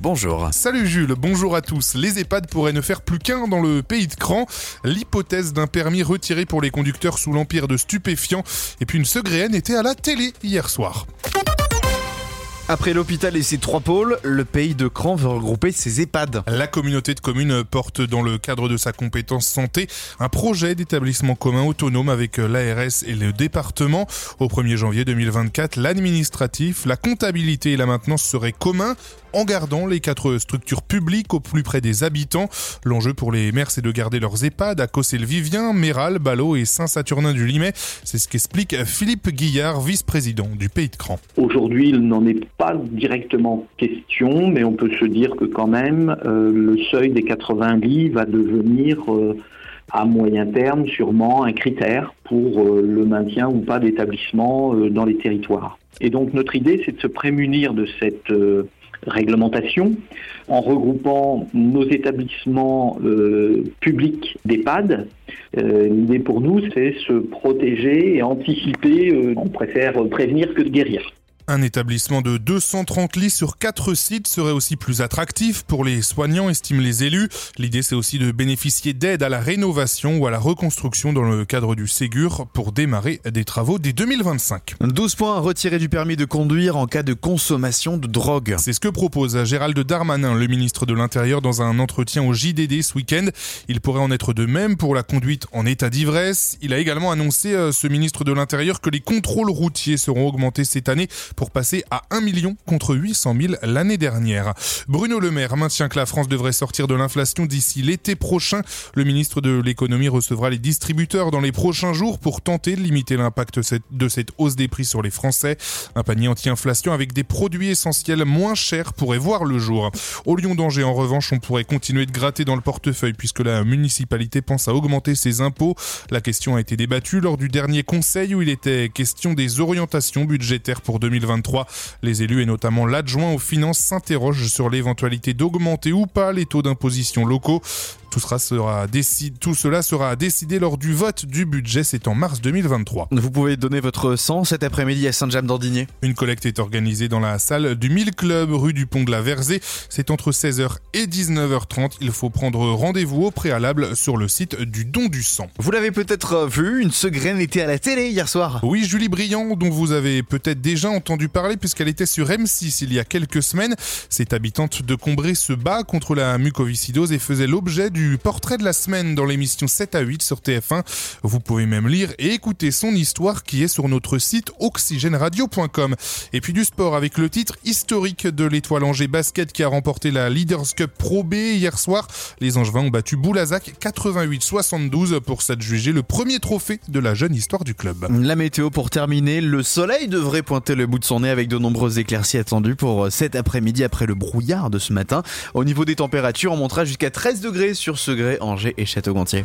Bonjour. Salut Jules, bonjour à tous. Les EHPAD pourraient ne faire plus qu'un dans le pays de Cran. L'hypothèse d'un permis retiré pour les conducteurs sous l'empire de stupéfiants. Et puis une segréenne était à la télé hier soir. Après l'hôpital et ses trois pôles, le pays de Cran veut regrouper ses EHPAD. La communauté de communes porte dans le cadre de sa compétence santé un projet d'établissement commun autonome avec l'ARS et le département. Au 1er janvier 2024, l'administratif, la comptabilité et la maintenance seraient communs en gardant les quatre structures publiques au plus près des habitants. L'enjeu pour les maires, c'est de garder leurs EHPAD à Cossé-le-Vivien, Méral, Ballot et Saint-Saturnin-du-Limay. C'est ce qu'explique Philippe Guillard, vice-président du Pays de Cran. Aujourd'hui, il n'en est pas directement question, mais on peut se dire que quand même, euh, le seuil des 80 lits va devenir... Euh, à moyen terme sûrement un critère pour euh, le maintien ou pas d'établissement dans les territoires. Et donc notre idée, c'est de se prémunir de cette réglementation en regroupant nos établissements euh, publics d'EHPAD. Euh, l'idée pour nous, c'est se protéger et anticiper. Euh, on préfère prévenir que de guérir. Un établissement de 230 lits sur 4 sites serait aussi plus attractif pour les soignants, estiment les élus. L'idée c'est aussi de bénéficier d'aide à la rénovation ou à la reconstruction dans le cadre du Ségur pour démarrer des travaux dès 2025. 12 points retirés du permis de conduire en cas de consommation de drogue. C'est ce que propose Gérald Darmanin, le ministre de l'Intérieur, dans un entretien au JDD ce week-end. Il pourrait en être de même pour la conduite en état d'ivresse. Il a également annoncé, euh, ce ministre de l'Intérieur, que les contrôles routiers seront augmentés cette année pour passer à 1 million contre 800 000 l'année dernière. Bruno Le Maire maintient que la France devrait sortir de l'inflation d'ici l'été prochain. Le ministre de l'économie recevra les distributeurs dans les prochains jours pour tenter de limiter l'impact de cette hausse des prix sur les Français. Un panier anti-inflation avec des produits essentiels moins chers pourrait voir le jour. Au Lyon d'Angers, en revanche, on pourrait continuer de gratter dans le portefeuille puisque la municipalité pense à augmenter ses impôts. La question a été débattue lors du dernier conseil où il était question des orientations budgétaires pour 2020. Les élus et notamment l'adjoint aux finances s'interrogent sur l'éventualité d'augmenter ou pas les taux d'imposition locaux. Tout, sera décide, tout cela sera décidé lors du vote du budget, c'est en mars 2023. Vous pouvez donner votre sang cet après-midi à Saint-James-d'Andigné. Une collecte est organisée dans la salle du 1000 Club, rue du Pont de la Verzée. C'est entre 16h et 19h30. Il faut prendre rendez-vous au préalable sur le site du Don du Sang. Vous l'avez peut-être vu, une segraine était à la télé hier soir. Oui, Julie Briand, dont vous avez peut-être déjà entendu parler puisqu'elle était sur M6 il y a quelques semaines. Cette habitante de Combré se bat contre la mucoviscidose et faisait l'objet du portrait de la semaine dans l'émission 7 à 8 sur TF1. Vous pouvez même lire et écouter son histoire qui est sur notre site oxygèneradio.com. Et puis du sport avec le titre historique de l'étoile Angers Basket qui a remporté la Leaders Cup Pro B hier soir. Les Angevins ont battu Boulazac 88-72 pour s'adjuger le premier trophée de la jeune histoire du club. La météo pour terminer, le soleil devrait pointer le bout de son nez avec de nombreuses éclaircies attendues pour cet après-midi après le brouillard de ce matin. Au niveau des températures, on montera jusqu'à 13 degrés sur Angers et Château-Gontier.